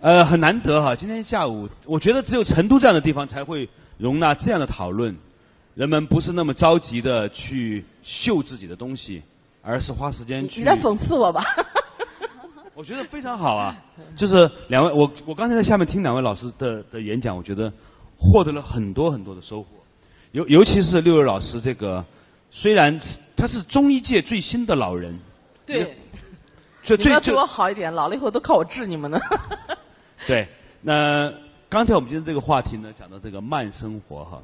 呃，很难得哈，今天下午，我觉得只有成都这样的地方才会容纳这样的讨论。人们不是那么着急的去秀自己的东西，而是花时间去。你在讽刺我吧？我觉得非常好啊，就是两位，我我刚才在下面听两位老师的的演讲，我觉得获得了很多很多的收获，尤尤其是六六老师这个，虽然他是中医界最新的老人，对，最最我好一点，老了以后都靠我治你们呢。对，那刚才我们今天这个话题呢，讲到这个慢生活哈，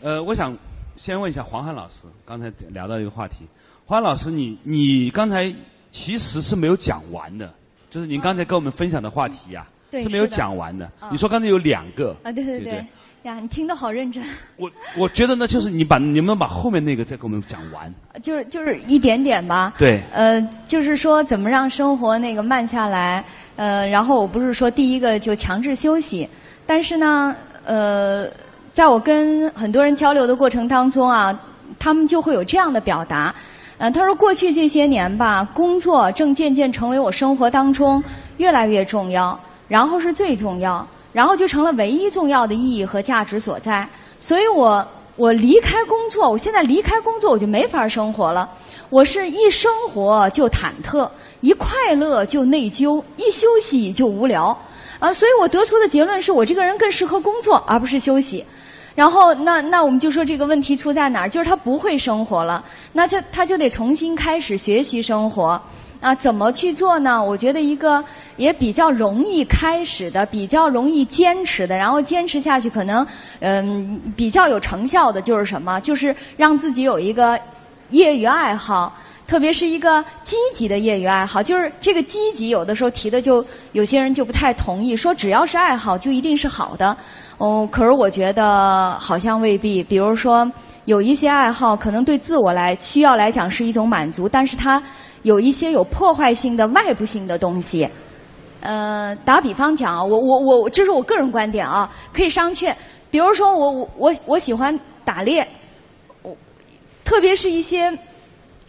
呃，我想先问一下黄汉老师，刚才聊到一个话题，黄汉老师，你你刚才其实是没有讲完的，就是您刚才跟我们分享的话题呀、对是没有讲完的。啊你说刚才有两个啊，对对对对，呀，你听得好认真，我我觉得呢，就是你把你能不能把后面那个再给我们讲完？就是就是一点点吧。对呃，就是说怎么让生活那个慢下来。呃，然后我不是说第一个就强制休息，但是呢，呃，在我跟很多人交流的过程当中啊，他们就会有这样的表达。呃，他说过去这些年吧，工作正渐渐成为我生活当中越来越重要，然后是最重要，然后就成了唯一重要的意义和价值所在。所以我我离开工作，我现在离开工作我就没法生活了。我是一生活就忐忑，一快乐就内疚，一休息就无聊。啊，所以我得出的结论是我这个人更适合工作，而不是休息。然后，那那我们就说这个问题出在哪儿？就是他不会生活了，那就他就得重新开始学习生活。啊，怎么去做呢？我觉得一个也比较容易开始的，比较容易坚持的，然后坚持下去可能嗯比较有成效的，就是什么？就是让自己有一个业余爱好。特别是一个积极的业余爱好，就是这个积极，有的时候提的就有些人就不太同意，说只要是爱好就一定是好的。哦，可是我觉得好像未必。比如说，有一些爱好可能对自我来需要来讲是一种满足，但是它有一些有破坏性的外部性的东西。呃，打比方讲啊，我我我，这是我个人观点啊，可以商榷。比如说我我我我喜欢打猎，特别是一些。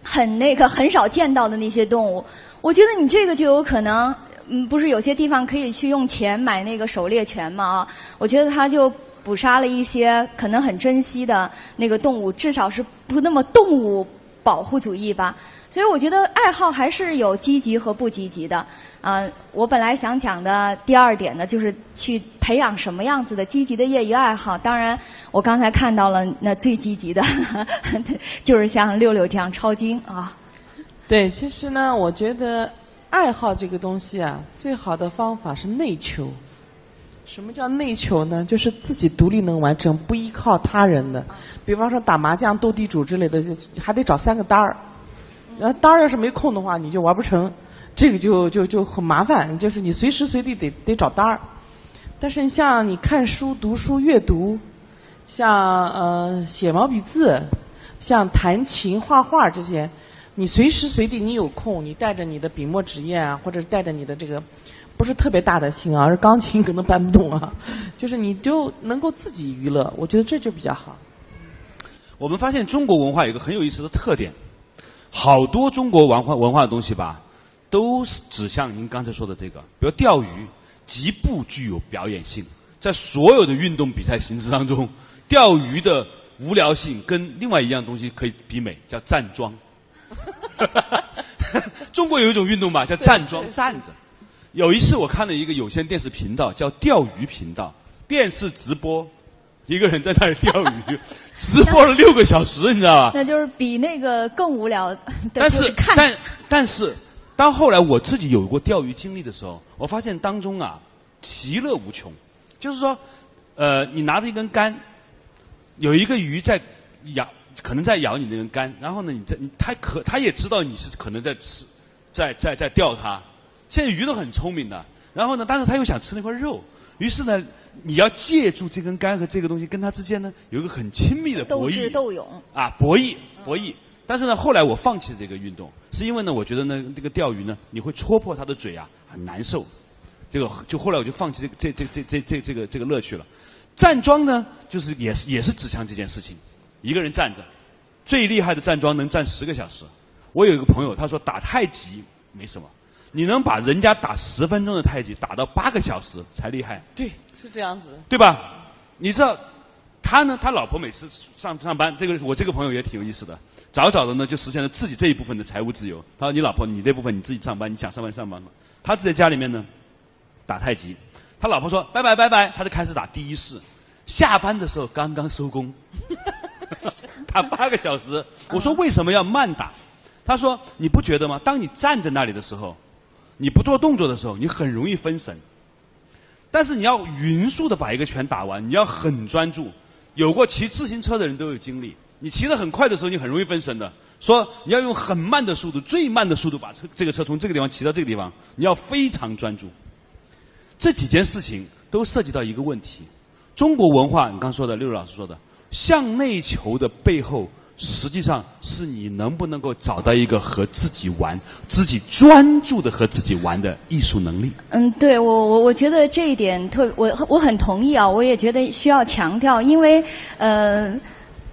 很那个很少见到的那些动物，我觉得你这个就有可能，嗯，不是有些地方可以去用钱买那个狩猎权吗？啊，我觉得他就捕杀了一些可能很珍惜的那个动物，至少是不那么动物保护主义吧。所以我觉得爱好还是有积极和不积极的。啊、我本来想讲的第二点呢，就是去培养什么样子的积极的业余爱好。当然，我刚才看到了那最积极的，就是像六六这样抄经啊。对，其实呢，我觉得爱好这个东西啊，最好的方法是内求。什么叫内求呢？就是自己独立能完成，不依靠他人的。比方说打麻将、斗地主之类的，还得找三个单儿。然后单儿要是没空的话，你就玩不成，这个就就就很麻烦。就是你随时随地得得找单儿。但是你像你看书、读书、阅读，像呃写毛笔字，像弹琴、画画这些，你随时随地你有空，你带着你的笔墨纸砚啊，或者是带着你的这个不是特别大的琴啊，而钢琴可能搬不动啊，就是你就能够自己娱乐，我觉得这就比较好。我们发现中国文化有个很有意思的特点，好多中国文化文化的东西吧，都是指向您刚才说的这个，比如钓鱼，极不具有表演性，在所有的运动比赛形式当中，钓鱼的无聊性跟另外一样东西可以媲美，叫站桩。中国有一种运动吧，叫站桩，站着。有一次我看了一个有线电视频道，叫钓鱼频道，电视直播，一个人在那里钓鱼，直播了六个小时，你知道吧？那就是比那个更无聊，但是看但但是，当后来我自己有过钓鱼经历的时候，我发现当中啊，其乐无穷。就是说，呃，你拿着一根杆，有一个鱼在咬，可能在咬你那根杆，然后呢，你在你它可它也知道你是可能在吃，在在在钓它。现在鱼都很聪明的，然后呢，但是它又想吃那块肉，于是呢，你要借助这根杆和这个东西跟它之间呢有一个很亲密的博弈。智斗勇。啊，博弈，博弈。但是呢，后来我放弃了这个运动，是因为呢，我觉得呢，这个钓鱼呢，你会戳破它的嘴啊，很难受。这个就后来我就放弃这个这这这这这这个这个乐趣了。站桩呢，就是也是也是指向这件事情，一个人站着，最厉害的站桩能站十个小时。我有一个朋友，他说打太极没什么，你能把人家打十分钟的太极打到八个小时才厉害，对，是这样子。对吧？你知道，他呢，他老婆每次上上班，这个我这个朋友也挺有意思的，早早的呢就实现了自己这一部分的财务自由。他说：“你老婆，你这部分你自己上班，你想上班上班嘛。”他自己在家里面呢打太极，他老婆说：“拜拜拜拜。”他就开始打第一式，下班的时候刚刚收工，打八个小时。我说为什么要慢打？他说：“你不觉得吗？当你站在那里的时候，你不做动作的时候，你很容易分神。但是你要匀速的把一个拳打完，你要很专注。有过骑自行车的人都有经历，你骑得很快的时候，你很容易分神的。说你要用很慢的速度，最慢的速度把车这个车从这个地方骑到这个地方，你要非常专注。这几件事情都涉及到一个问题：中国文化，你刚说的六老师说的，向内求的背后，实际上是你能不能够找到一个和自己玩、自己专注的和自己玩的艺术能力。嗯，对我我我觉得这一点特我我很同意啊，我也觉得需要强调，因为呃。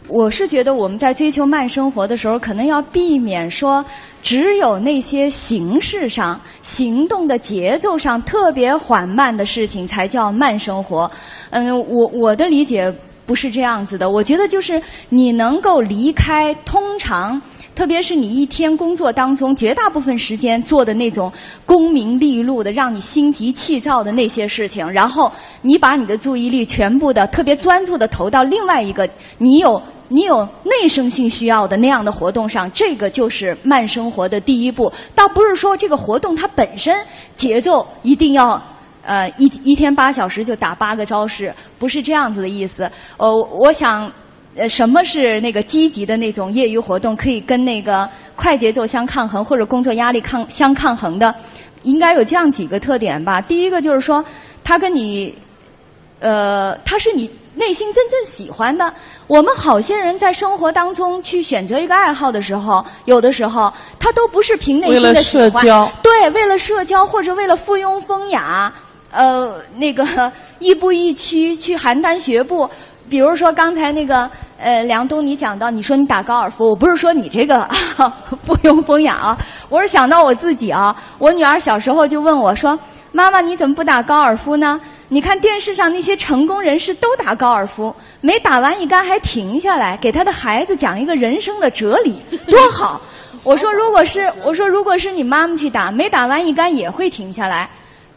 我是觉得我们在追求慢生活的时候，可能要避免说只有那些形式上、行动的节奏上特别缓慢的事情才叫慢生活。嗯，我我的理解不是这样子的。我觉得就是你能够离开通常，特别是你一天工作当中绝大部分时间做的那种功名利禄的、让你心急气躁的那些事情，然后你把你的注意力全部的特别专注的投到另外一个你有。你有内生性需要的那样的活动上，这个就是慢生活的第一步。倒不是说这个活动它本身节奏一定要呃一一天八小时就打八个招式，不是这样子的意思。呃，我想，呃，什么是那个积极的那种业余活动，可以跟那个快节奏相抗衡，或者工作压力抗相抗衡的，应该有这样几个特点吧。第一个就是说，它跟你，呃，它是你。内心真正喜欢的，我们好些人在生活当中去选择一个爱好的时候，有的时候他都不是凭内心的喜欢，对，为了社交或者为了附庸风雅，呃，那个 亦步亦趋去邯郸学步。比如说刚才那个呃梁东，你讲到你说你打高尔夫，我不是说你这个 附庸风雅啊，我是想到我自己啊，我女儿小时候就问我说：“妈妈你怎么不打高尔夫呢？”你看电视上那些成功人士都打高尔夫，没打完一杆还停下来，给他的孩子讲一个人生的哲理，多好！我说如果是我说如果是你妈妈去打，没打完一杆也会停下来，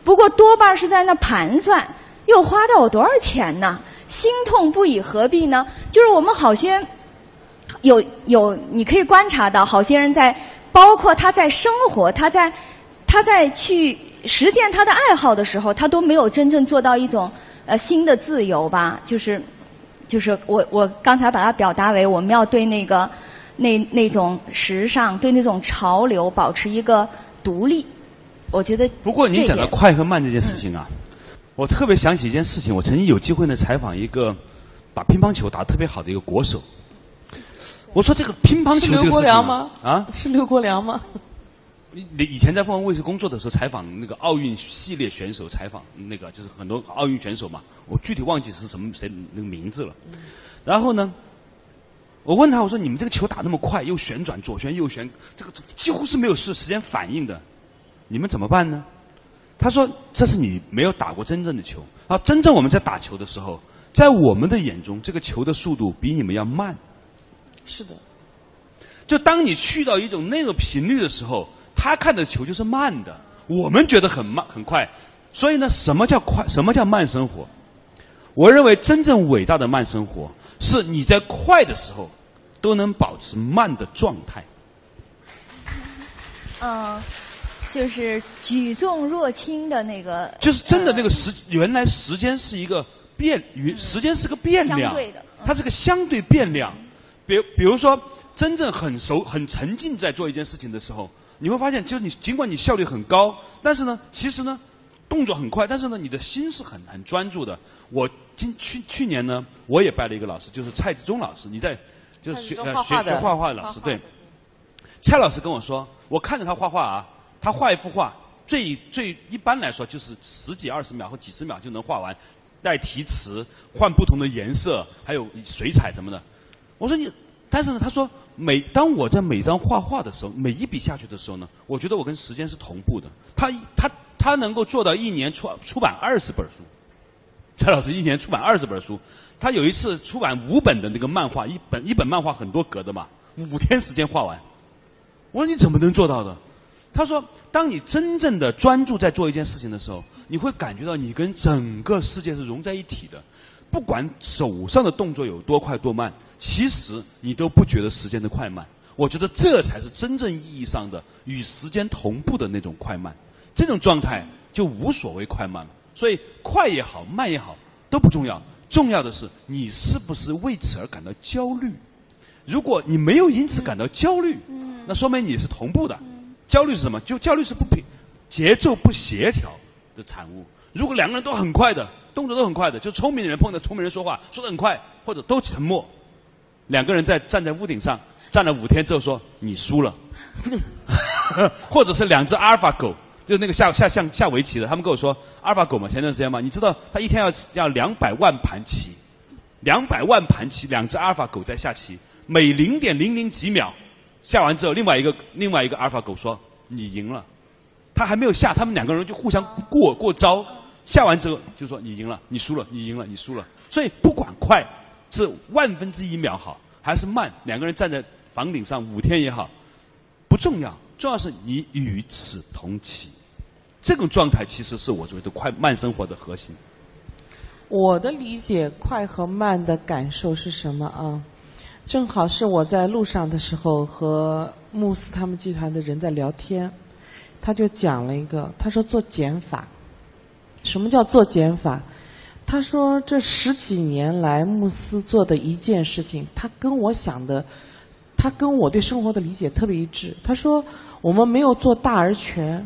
不过多半是在那盘算，又花掉我多少钱呢？心痛不已，何必呢？就是我们好些有有，你可以观察到，好些人在，包括他在生活，他在他在去。实践他的爱好的时候，他都没有真正做到一种呃新的自由吧？就是，就是我我刚才把它表达为我们要对那个那那种时尚、对那种潮流保持一个独立。我觉得不过你讲的快和慢这件事情啊，我特别想起一件事情。我曾经有机会呢采访一个打乒乓球打得特别好的一个国手。我说这个乒乓球这个事情啊，是刘国梁吗？你以前在凤凰卫视工作的时候，采访那个奥运系列选手，采访那个就是很多奥运选手嘛，我具体忘记是什么谁那个名字了。然后呢，我问他，我说你们这个球打那么快，又旋转左旋右旋，这个几乎是没有时时间反应的，你们怎么办呢？他说这是你没有打过真正的球啊！真正我们在打球的时候，在我们的眼中，这个球的速度比你们要慢。是的。就当你去到一种那个频率的时候。他看的球就是慢的，我们觉得很慢很快，所以呢，什么叫快？什么叫慢生活？我认为真正伟大的慢生活，是你在快的时候都能保持慢的状态。嗯，就是举重若轻的那个。就是真的那个时，原来时间是一个变，时间是个变量，它是个相对变量。比比如说，真正很熟、很沉浸在做一件事情的时候。你会发现，就是你尽管你效率很高，但是呢，其实呢，动作很快，但是呢，你的心是很很专注的。我今去去年呢，我也拜了一个老师，就是蔡志忠老师。你在就是学呃学学画画的老师，对。蔡老师跟我说，我看着他画画啊，他画一幅画，最最一般来说就是十几二十秒或几十秒就能画完，带题词，换不同的颜色，还有水彩什么的。我说你，但是呢，他说每当我在每张画画的时候，每一笔下去的时候呢，我觉得我跟时间是同步的。他他他能够做到一年出出版二十本书，蔡老师一年出版二十本书，他有一次出版五本的那个漫画，一本一本漫画很多格的嘛，五天时间画完。我说你怎么能做到的？他说，当你真正的专注在做一件事情的时候，你会感觉到你跟整个世界是融在一体的。不管手上的动作有多快多慢，其实你都不觉得时间的快慢。我觉得这才是真正意义上的与时间同步的那种快慢。这种状态就无所谓快慢了。所以快也好，慢也好都不重要，重要的是你是不是为此而感到焦虑。如果你没有因此感到焦虑，那说明你是同步的。焦虑是什么？就焦虑是不平、节奏不协调的产物。如果两个人都很快的。动作都很快的，就聪明的人碰到聪明人说话，说的很快，或者都沉默。两个人在站在屋顶上站了五天之后说你输了，或者是两只阿尔法狗，就是那个下下象下围棋的，他们跟我说阿尔法狗嘛，前段时间嘛，你知道他一天要要两百万盘棋，两百万盘棋，两只阿尔法狗在下棋，每零点零零几秒下完之后，另外一个另外一个阿尔法狗说你赢了，他还没有下，他们两个人就互相过过招。下完之后就说你赢了，你输了，你赢了，你输了。所以不管快是万分之一秒好，还是慢，两个人站在房顶上五天也好，不重要，重要是你与此同期。这种状态其实是我觉得快慢生活的核心。我的理解，快和慢的感受是什么啊？正好是我在路上的时候和慕斯他们集团的人在聊天，他就讲了一个，他说做减法。什么叫做减法？他说这十几年来慕斯做的一件事情，他跟我想的，他跟我对生活的理解特别一致。他说我们没有做大而全，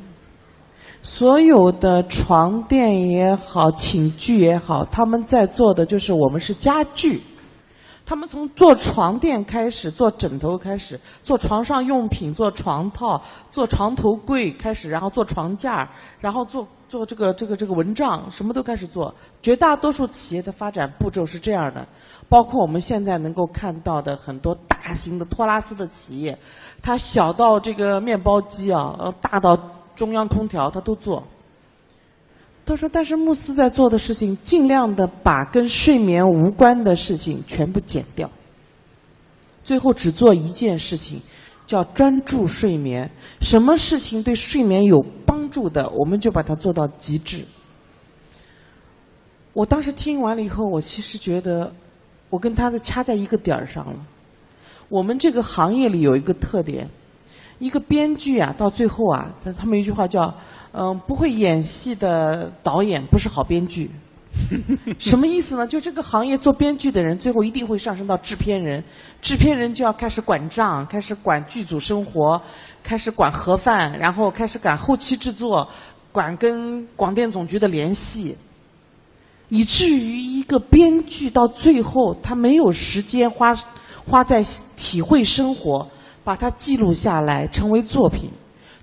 所有的床垫也好，寝具也好，他们在做的就是我们是家具。他们从做床垫开始，做枕头开始，做床上用品，做床套，做床头柜开始，然后做床架，然后做做这个这个这个蚊帐，什么都开始做。绝大多数企业的发展步骤是这样的，包括我们现在能够看到的很多大型的托拉斯的企业，它小到这个面包机啊，呃，大到中央空调，它都做。他说：“但是慕斯在做的事情，尽量的把跟睡眠无关的事情全部减掉，最后只做一件事情，叫专注睡眠。什么事情对睡眠有帮助的，我们就把它做到极致。”我当时听完了以后，我其实觉得，我跟他的掐在一个点儿上了。我们这个行业里有一个特点，一个编剧啊，到最后啊，他他们一句话叫。嗯，不会演戏的导演不是好编剧，什么意思呢？就这个行业做编剧的人，最后一定会上升到制片人，制片人就要开始管账，开始管剧组生活，开始管盒饭，然后开始管后期制作，管跟广电总局的联系，以至于一个编剧到最后他没有时间花花在体会生活，把它记录下来成为作品。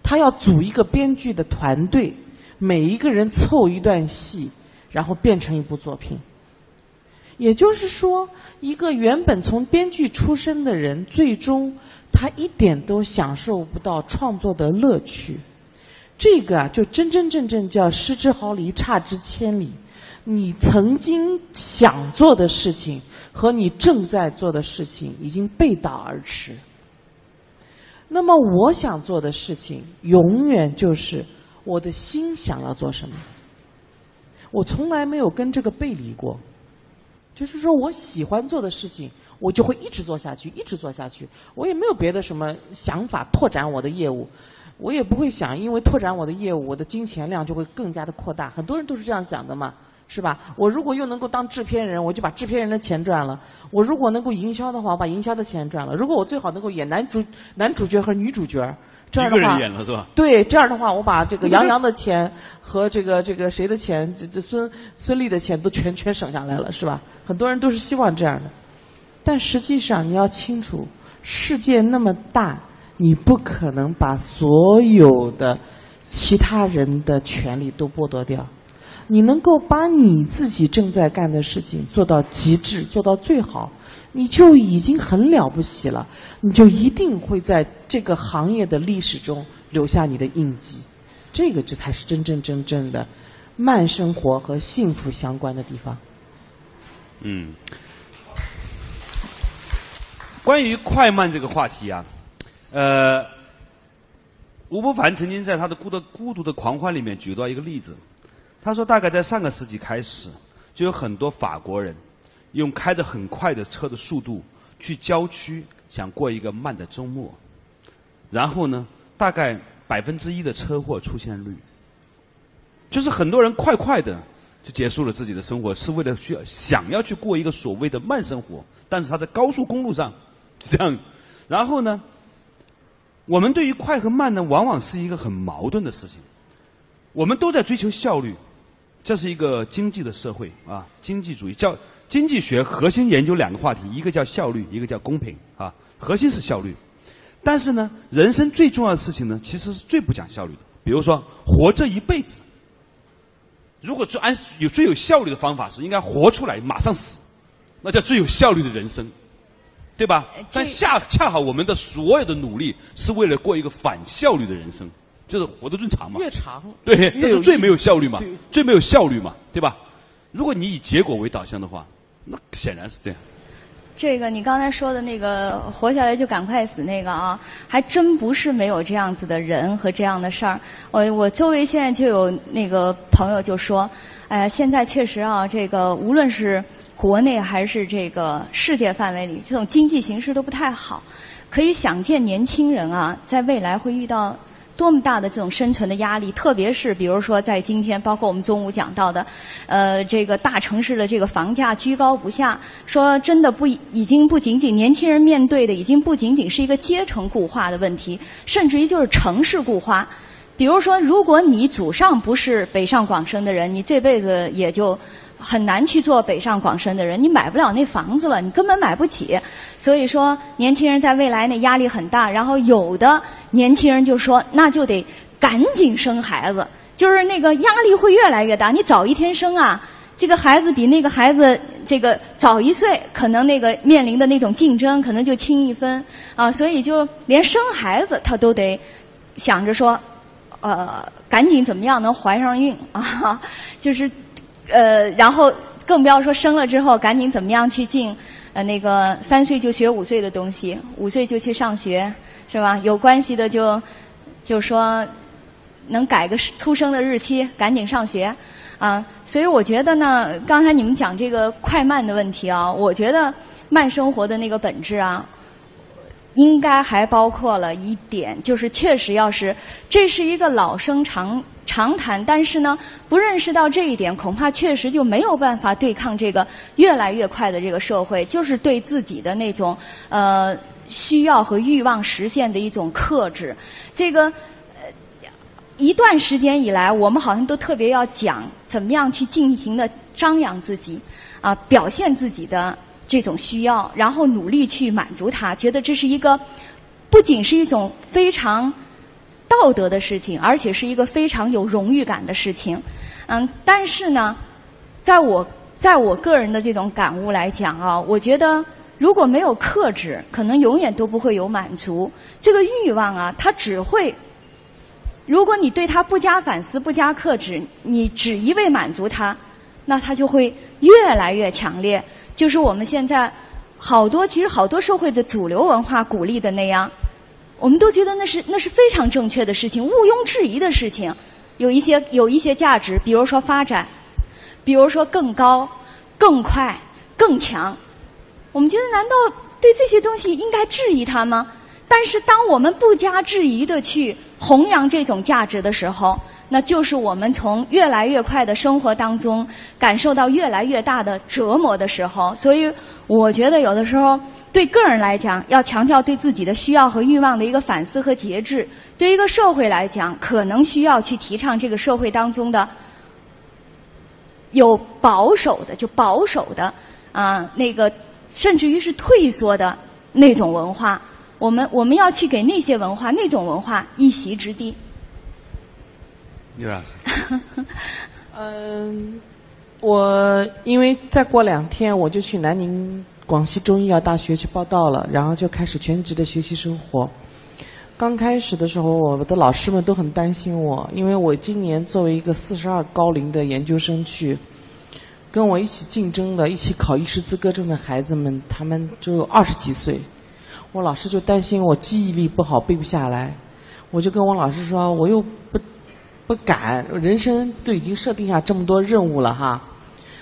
他要组一个编剧的团队，每一个人凑一段戏，然后变成一部作品。也就是说，一个原本从编剧出身的人，最终他一点都享受不到创作的乐趣。这个啊，就真真正正叫失之毫厘，差之千里。你曾经想做的事情和你正在做的事情，已经背道而驰。那么我想做的事情，永远就是我的心想要做什么。我从来没有跟这个背离过，就是说我喜欢做的事情，我就会一直做下去，一直做下去。我也没有别的什么想法拓展我的业务，我也不会想因为拓展我的业务，我的金钱量就会更加的扩大。很多人都是这样想的嘛。是吧？我如果又能够当制片人，我就把制片人的钱赚了；我如果能够营销的话，我把营销的钱赚了。如果我最好能够演男主、男主角和女主角，这样的话，演了是吧？对，这样的话，我把这个杨洋的钱和这个这个谁的钱，这这孙孙俪的钱都全全省下来了，是吧？很多人都是希望这样的，但实际上你要清楚，世界那么大，你不可能把所有的其他人的权利都剥夺掉。你能够把你自己正在干的事情做到极致，做到最好，你就已经很了不起了。你就一定会在这个行业的历史中留下你的印记。这个这才是真真正正的慢生活和幸福相关的地方。嗯，关于快慢这个话题啊，呃，吴伯凡曾经在他的《孤的孤独的狂欢》里面举到一个例子，他说大概在上个世纪开始，就有很多法国人用开着很快的车的速度去郊区，想过一个慢的周末，然后呢，大概百分之一的车祸出现率，就是很多人快快的。就结束了自己的生活，是为了去想要去过一个所谓的慢生活，但是他在高速公路上这样，然后呢，我们对于快和慢呢，往往是一个很矛盾的事情。我们都在追求效率，这是一个经济的社会啊，经济主义叫经济学核心研究两个话题，一个叫效率，一个叫公平啊，核心是效率。但是呢，人生最重要的事情呢，其实是最不讲效率的，比如说活这一辈子。如果最按有最有效率的方法是应该活出来马上死，那叫最有效率的人生，对吧？但恰恰好我们的所有的努力是为了过一个反效率的人生，就是活得更长嘛。越长，对，那是最没有效率嘛，最没有效率嘛，对吧？如果你以结果为导向的话，那显然是这样。这个你刚才说的那个活下来就赶快死那个啊，还真不是没有这样子的人和这样的事儿。我我周围现在就有那个朋友就说，哎呀，现在确实啊，这个无论是国内还是这个世界范围里，这种经济形势都不太好，可以想见年轻人啊，在未来会遇到。多么大的这种生存的压力，特别是比如说在今天，包括我们中午讲到的，呃，这个大城市的这个房价居高不下，说真的不已经不仅仅年轻人面对的，已经不仅仅是一个阶层固化的问题，甚至于就是城市固化。比如说，如果你祖上不是北上广深的人，你这辈子也就。很难去做北上广深的人，你买不了那房子了，你根本买不起。所以说，年轻人在未来那压力很大。然后有的年轻人就说，那就得赶紧生孩子，就是那个压力会越来越大。你早一天生啊，这个孩子比那个孩子这个早一岁，可能那个面临的那种竞争可能就轻一分啊。所以就连生孩子他都得想着说，呃，赶紧怎么样能怀上孕啊，就是。呃，然后更不要说生了之后赶紧怎么样去进，呃，那个三岁就学五岁的东西，五岁就去上学，是吧？有关系的就就说能改个出生的日期，赶紧上学啊。所以我觉得呢，刚才你们讲这个快慢的问题啊，我觉得慢生活的那个本质啊，应该还包括了一点，就是确实要是这是一个老生常。常谈，但是呢，不认识到这一点，恐怕确实就没有办法对抗这个越来越快的这个社会，就是对自己的那种呃需要和欲望实现的一种克制。这个一段时间以来，我们好像都特别要讲怎么样去尽情的张扬自己啊，表现自己的这种需要，然后努力去满足它，觉得这是一个不仅是一种非常。道德的事情，而且是一个非常有荣誉感的事情，嗯，但是呢，在我在我个人的这种感悟来讲啊，我觉得如果没有克制，可能永远都不会有满足。这个欲望啊，它只会，如果你对它不加反思、不加克制，你只一味满足它，那它就会越来越强烈。就是我们现在好多，其实好多社会的主流文化鼓励的那样。我们都觉得那是那是非常正确的事情，毋庸置疑的事情。有一些有一些价值，比如说发展，比如说更高、更快、更强。我们觉得，难道对这些东西应该质疑它吗？但是，当我们不加质疑的去弘扬这种价值的时候，那就是我们从越来越快的生活当中感受到越来越大的折磨的时候。所以，我觉得有的时候。对个人来讲，要强调对自己的需要和欲望的一个反思和节制；对一个社会来讲，可能需要去提倡这个社会当中的有保守的，就保守的啊，那个甚至于是退缩的那种文化。我们我们要去给那些文化、那种文化一席之地。刘老师，嗯，我因为再过两天我就去南宁广西中医药大学去报道了，然后就开始全职的学习生活。刚开始的时候，我的老师们都很担心我，因为我今年作为一个四十二高龄的研究生去，跟我一起竞争的、一起考医师资格证的孩子们，他们只有二十几岁。我老师就担心我记忆力不好，背不下来。我就跟我老师说，我又不不敢，人生都已经设定下这么多任务了哈。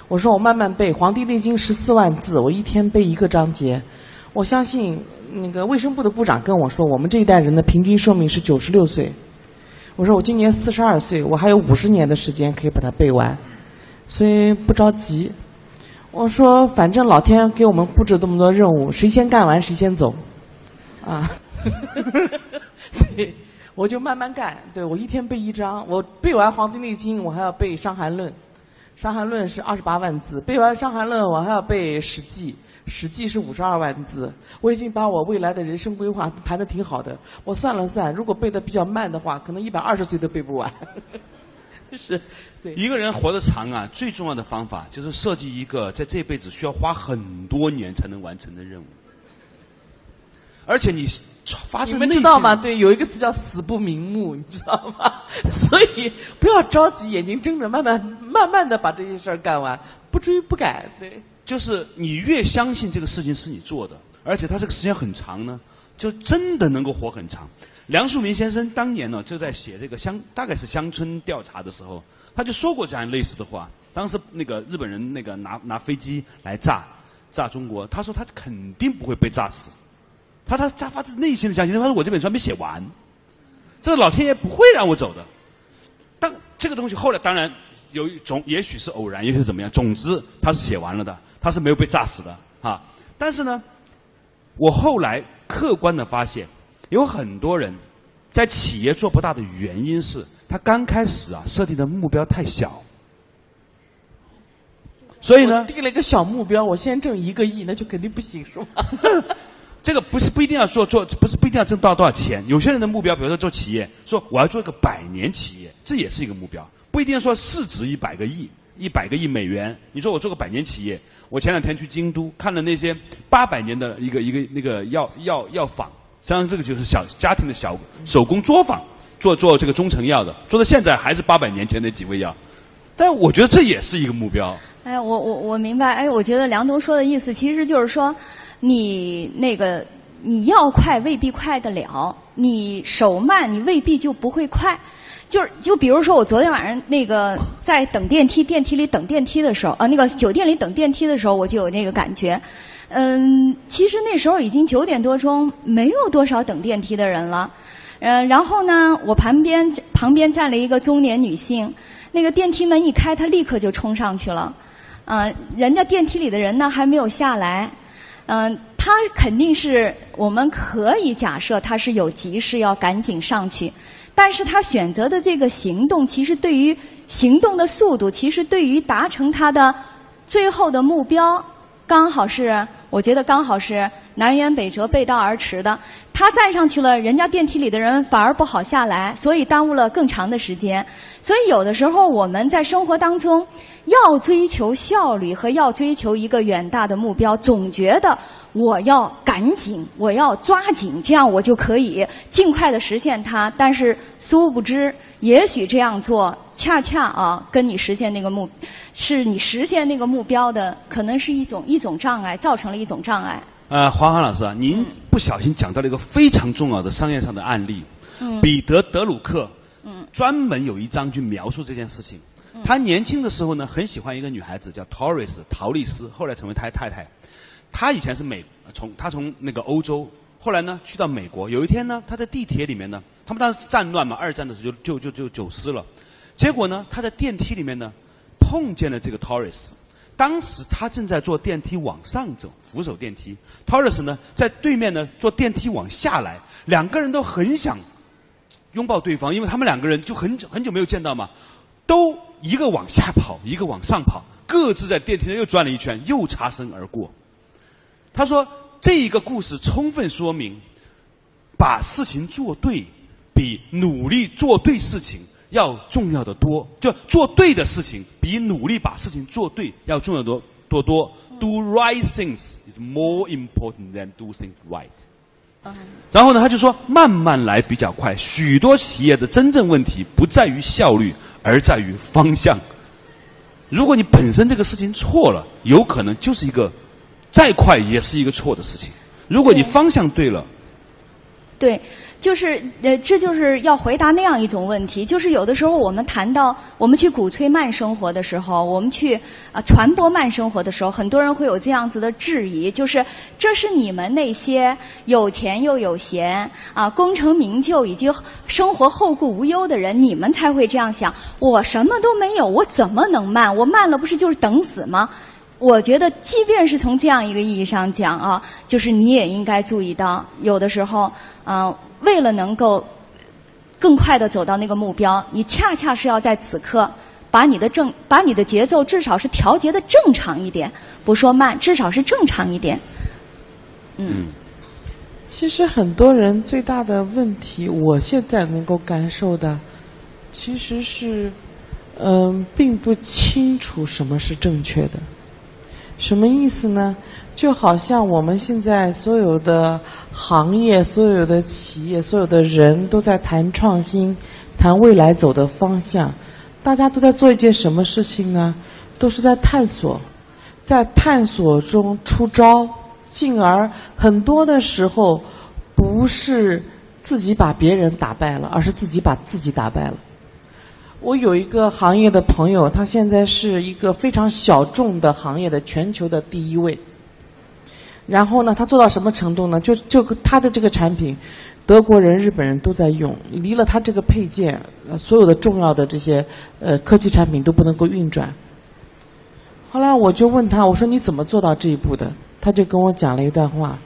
我说我慢慢背《黄帝内经》十四万字，我一天背一个章节。我相信。那个卫生部的部长跟我说，我们这一代人的平均寿命是九十六岁。我说我今年四十二岁，我还有五十年的时间可以把它背完，所以不着急。我说反正老天给我们布置这么多任务，谁先干完谁先走，啊，对，我就慢慢干。对我一天背一章，我背完《黄帝内经》，我还要背《伤寒论》，《伤寒论》是二十八万字，背完《伤寒论》，我还要背《史记》。《史记》是五十二万字，我已经把我未来的人生规划盘的挺好的。我算了算，如果背得比较慢的话，可能一百二十岁都背不完。是，对。一个人活得长啊，最重要的方法就是设计一个在这辈子需要花很多年才能完成的任务。而且你发自你们知道吗？对，有一个词叫“死不瞑目”，你知道吗？所以不要着急，眼睛睁着，慢慢慢慢的把这些事儿干完，不追不赶，对。就是你越相信这个事情是你做的，而且他这个时间很长呢，就真的能够活很长。梁漱溟先生当年呢就在写这个乡，大概是乡村调查的时候，他就说过这样类似的话。当时那个日本人那个拿拿飞机来炸炸中国，他说他肯定不会被炸死。他他他发自内心的相信，他说我这本书还没写完，这个老天爷不会让我走的。当这个东西后来当然有一种，也许是偶然，也许是怎么样，总之他是写完了的。他是没有被炸死的，啊。但是呢，我后来客观的发现，有很多人在企业做不大的原因是他刚开始啊设定的目标太小。所以呢，定了一个小目标，我先挣一个亿，那就肯定不行，是吧？这个不是不一定要做做，不是不一定要挣到多少钱。有些人的目标，比如说做企业，说我要做一个百年企业，这也是一个目标，不一定说市值一百个亿、一百个亿美元。你说我做个百年企业。我前两天去京都看了那些八百年的一个一个那个药药药坊，实际上这个就是小家庭的小手工作坊，做做这个中成药的，做到现在还是八百年前那几味药，但我觉得这也是一个目标。哎，我我我明白。哎，我觉得梁东说的意思其实就是说，你那个你要快未必快得了，你手慢你未必就不会快。就是就比如说我昨天晚上那个 在等电梯电梯里等电梯的时候，呃，那个酒店里等电梯的时候，我就有那个感觉。嗯，其实那时候已经九点多钟，没有多少等电梯的人了。嗯，然后呢，我旁边旁边站了一个中年女性，那个电梯门一开，她立刻就冲上去了。嗯，人家电梯里的人呢还没有下来。嗯，他肯定是我们可以假设他是有急事要赶紧上去。但是他选择的这个行动，其实对于行动的速度，其实对于达成他的最后的目标，刚好是，我觉得刚好是南辕北辙、背道而驰的。他站上去了，人家电梯里的人反而不好下来，所以耽误了更长的时间。所以有的时候我们在生活当中。要追求效率和要追求一个远大的目标，总觉得我要赶紧，我要抓紧，这样我就可以尽快的实现它。但是殊不知，也许这样做恰恰啊，跟你实现那个目，是你实现那个目标的，可能是一种一种障碍，造成了一种障碍。呃，黄华老师啊，您不小心讲到了一个非常重要的商业上的案例。嗯。彼得·德鲁克。嗯。专门有一章去描述这件事情。他年轻的时候呢，很喜欢一个女孩子叫 Torres 陶丽丝，后来成为他太太。他以前是美从他从那个欧洲，后来呢去到美国。有一天呢，他在地铁里面呢，他们当时战乱嘛，二战的时候就就就就走失了。结果呢，他在电梯里面呢碰见了这个 Torres。当时他正在坐电梯往上走，扶手电梯。Torres 呢在对面呢坐电梯往下来，两个人都很想拥抱对方，因为他们两个人就很久很久没有见到嘛，都。一个往下跑，一个往上跑，各自在电梯上又转了一圈，又擦身而过。他说：“这一个故事充分说明，把事情做对，比努力做对事情要重要的多。就做对的事情，比努力把事情做对要重要多多多。Do right things is more important than do things right。然后呢，他就说慢慢来比较快。许多企业的真正问题不在于效率，而在于方向。如果你本身这个事情错了，有可能就是一个再快也是一个错的事情。如果你方向对了，对。就是呃，这就是要回答那样一种问题。就是有的时候我们谈到我们去鼓吹慢生活的时候，我们去啊传播慢生活的时候，很多人会有这样子的质疑，就是这是你们那些有钱又有闲啊、功成名就以及生活后顾无忧的人，你们才会这样想。我什么都没有，我怎么能慢？我慢了不是就是等死吗？我觉得，即便是从这样一个意义上讲啊，就是你也应该注意到，有的时候，嗯。为了能够更快的走到那个目标，你恰恰是要在此刻把你的正把你的节奏至少是调节的正常一点，不说慢，至少是正常一点。嗯，其实很多人最大的问题，我现在能够感受的，其实是嗯，并不清楚什么是正确的。什么意思呢？就好像我们现在所有的行业、所有的企业、所有的人都在谈创新、谈未来走的方向，大家都在做一件什么事情呢？都是在探索，在探索中出招，进而很多的时候不是自己把别人打败了，而是自己把自己打败了。我有一个行业的朋友，他现在是一个非常小众的行业的全球的第一位。然后呢，他做到什么程度呢？就就他的这个产品，德国人、日本人都在用。离了他这个配件，所有的重要的这些呃科技产品都不能够运转。后来我就问他，我说你怎么做到这一步的？他就跟我讲了一段话。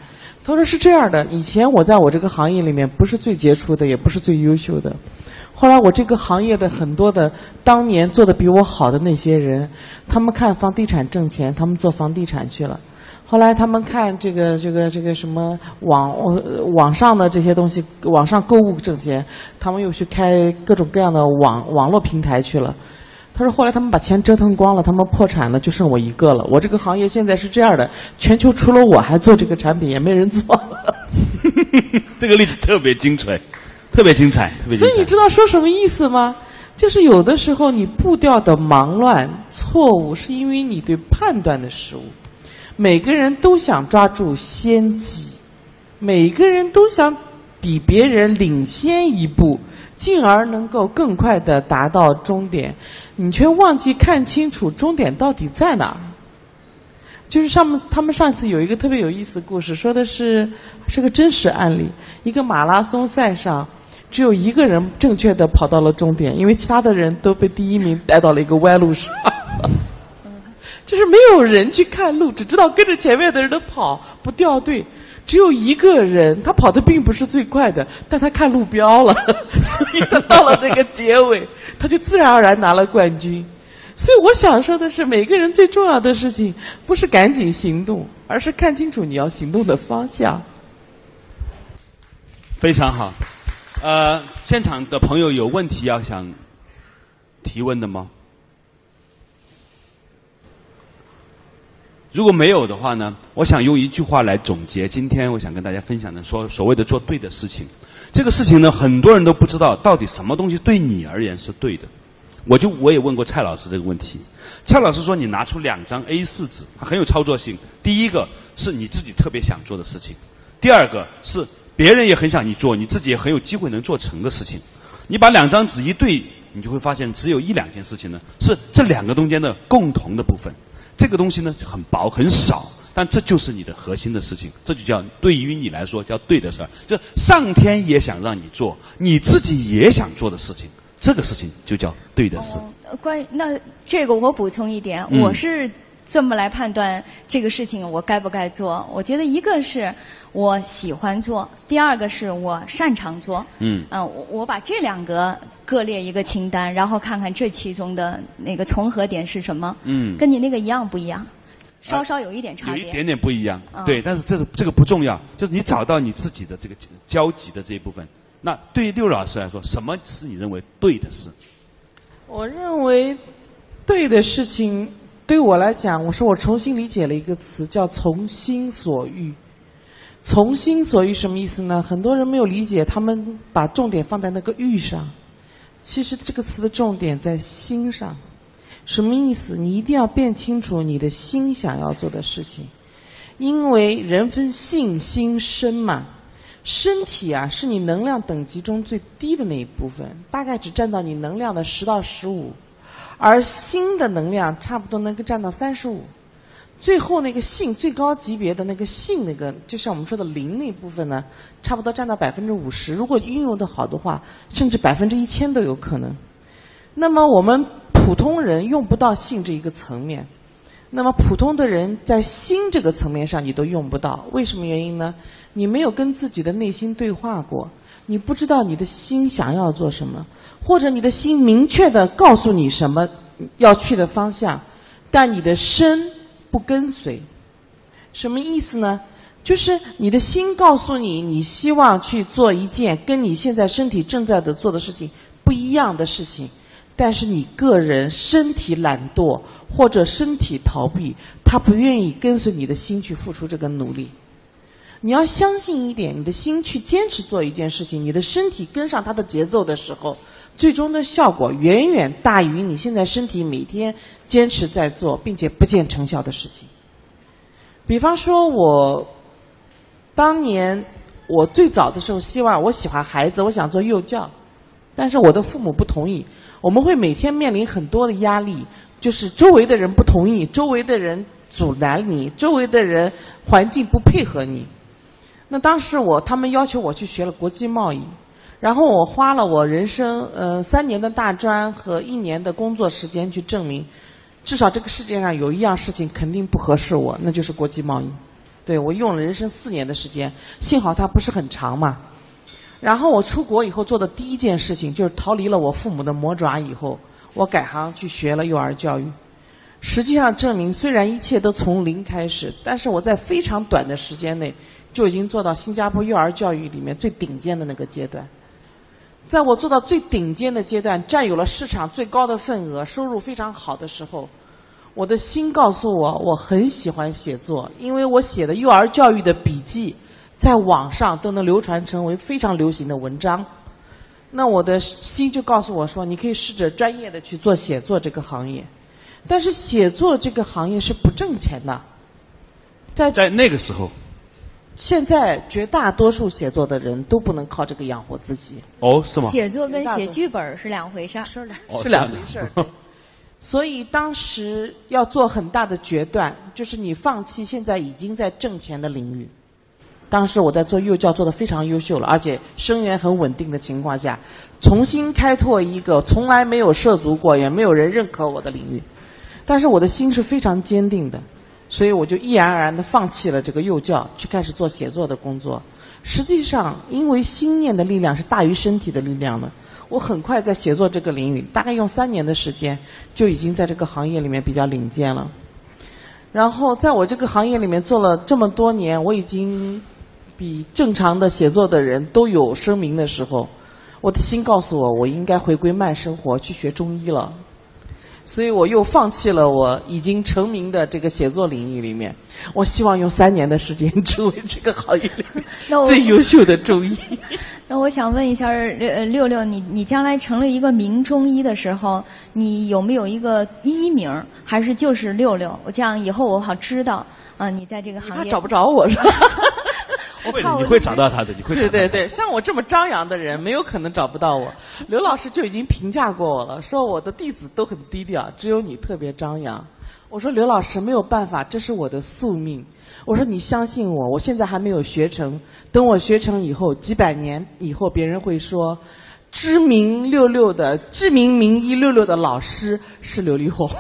他说是这样的：以前我在我这个行业里面不是最杰出的，也不是最优秀的。后来我这个行业的很多的当年做的比我好的那些人，他们看房地产挣钱，他们做房地产去了。后来他们看这个这个这个什么网网上的这些东西，网上购物挣钱，他们又去开各种各样的网网络平台去了。他说后来他们把钱折腾光了，他们破产了，就剩我一个了。我这个行业现在是这样的，全球除了我还做这个产品，也没人做了。这个例子特别精彩，特别精彩，特别精彩。所以你知道说什么意思吗？就是有的时候你步调的忙乱、错误，是因为你对判断的失误。每个人都想抓住先机，每个人都想比别人领先一步，进而能够更快的达到终点。你却忘记看清楚终点到底在哪儿。就是上面他们上次有一个特别有意思的故事，说的是是个真实案例。一个马拉松赛上，只有一个人正确的跑到了终点，因为其他的人都被第一名带到了一个歪路上。就是没有人去看路，只知道跟着前面的人的跑，不掉队。只有一个人，他跑的并不是最快的，但他看路标了，所以他到了那个结尾，他就自然而然拿了冠军。所以我想说的是，每个人最重要的事情，不是赶紧行动，而是看清楚你要行动的方向。非常好，呃，现场的朋友有问题要想提问的吗？如果没有的话呢？我想用一句话来总结今天我想跟大家分享的，说所谓的做对的事情。这个事情呢，很多人都不知道到底什么东西对你而言是对的。我就我也问过蔡老师这个问题，蔡老师说你拿出两张 A 四纸，很有操作性。第一个是你自己特别想做的事情，第二个是别人也很想你做，你自己也很有机会能做成的事情。你把两张纸一对，你就会发现只有一两件事情呢，是这两个中间的共同的部分。这个东西呢很薄很少，但这就是你的核心的事情，这就叫对于你来说叫对的事儿。就上天也想让你做，你自己也想做的事情，这个事情就叫对的事。关于那这个我补充一点，我是这么来判断这个事情我该不该做。我觉得一个是我喜欢做，第二个是我擅长做。嗯。嗯，我我把这两个。各列一个清单，然后看看这其中的那个重合点是什么。嗯，跟你那个一样不一样？稍稍有一点差别。有一点点不一样，对，但是这个这个不重要，就是你找到你自己的这个交集的这一部分，那对于六老师来说，什么是你认为对的事？我认为对的事情，对我来讲，我说我重新理解了一个词，叫“从心所欲”。从心所欲什么意思呢？很多人没有理解，他们把重点放在那个欲上。其实这个词的重点在心上。什么意思？你一定要辨清楚你的心想要做的事情，因为人分性、心、身嘛。身体啊，是你能量等级中最低的那一部分，大概只占到你能量的十到十五，而心的能量差不多能够占到三十五。最后那个性最高级别的那个性，那个就像我们说的灵那部分呢，差不多占到百分之五十。如果运用的好的话，甚至百分之一千都有可能。那么我们普通人用不到性这一个层面，那么普通的人在心这个层面上你都用不到。为什么原因呢？你没有跟自己的内心对话过，你不知道你的心想要做什么，或者你的心明确的告诉你什么要去的方向，但你的身不跟随。什么意思呢？就是你的心告诉你，你希望去做一件跟你现在身体正在的做的事情不一样的事情，但是你个人身体懒惰或者身体逃避，他不愿意跟随你的心去付出这个努力。你要相信一点，你的心去坚持做一件事情，你的身体跟上它的节奏的时候，最终的效果远远大于你现在身体每天坚持在做并且不见成效的事情。比方说，我当年我最早的时候，希望我喜欢孩子，我想做幼教，但是我的父母不同意。我们会每天面临很多的压力，就是周围的人不同意，周围的人阻拦你，周围的人环境不配合你。那当时我他们要求我去学了国际贸易，然后我花了我人生呃三年的大专和一年的工作时间去证明，至少这个世界上有一样事情肯定不合适我，那就是国际贸易。对我用了人生四年的时间，幸好它不是很长嘛。然后我出国以后做的第一件事情就是逃离了我父母的魔爪以后，我改行去学了幼儿教育。实际上证明，虽然一切都从零开始，但是我在非常短的时间内。就已经做到新加坡幼儿教育里面最顶尖的那个阶段。在我做到最顶尖的阶段，占有了市场最高的份额，收入非常好的时候，我的心告诉我，我很喜欢写作，因为我写的幼儿教育的笔记，在网上都能流传成为非常流行的文章。那我的心就告诉我说，你可以试着专业的去做写作这个行业，但是写作这个行业是不挣钱的。在在那个时候。现在绝大多数写作的人都不能靠这个养活自己。哦，是吗？写作跟写剧本是两回事儿，是两回事儿。所以当时要做很大的决断，就是你放弃现在已经在挣钱的领域。当时我在做幼教，做得非常优秀了，而且生源很稳定的情况下，重新开拓一个从来没有涉足过也没有人认可我的领域。但是我的心是非常坚定的。所以我就毅然而然地放弃了这个幼教，去开始做写作的工作。实际上，因为心念的力量是大于身体的力量的，我很快在写作这个领域，大概用三年的时间，就已经在这个行业里面比较领先了。然后，在我这个行业里面做了这么多年，我已经比正常的写作的人都有声明的时候，我的心告诉我，我应该回归慢生活，去学中医了。所以我又放弃了我已经成名的这个写作领域里面，我希望用三年的时间成为这个行业里面 最优秀的中医。那我想问一下，六六六，你你将来成了一个名中医的时候，你有没有一个医名，还是就是六六？我这样以后我好知道啊，你在这个行业找不着我是吧？我怕你会找到他的，你会对对对，像我这么张扬的人，没有可能找不到我。刘老师就已经评价过我了，说我的弟子都很低调，只有你特别张扬。我说刘老师没有办法，这是我的宿命。我说你相信我，我现在还没有学成，等我学成以后，几百年以后，别人会说，知名六六的知名名医六六的老师是刘丽红。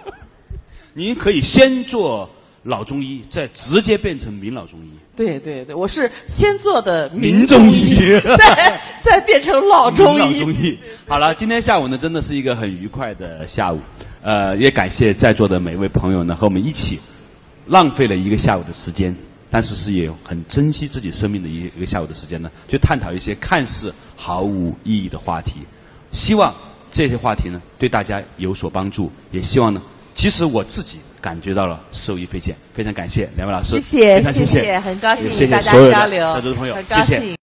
您可以先做。老中医再直接变成名老中医，对对对，我是先做的民中医，再再变成老中医。老中医，好了，今天下午呢，真的是一个很愉快的下午，呃，也感谢在座的每位朋友呢，和我们一起浪费了一个下午的时间，但是是也很珍惜自己生命的一一个下午的时间呢，去探讨一些看似毫无意义的话题。希望这些话题呢对大家有所帮助，也希望呢，其实我自己感觉到了受益匪浅。非常感谢两位老师，谢谢非常谢谢谢很高兴也谢谢与大家交流在座的朋友很，高谢谢兴。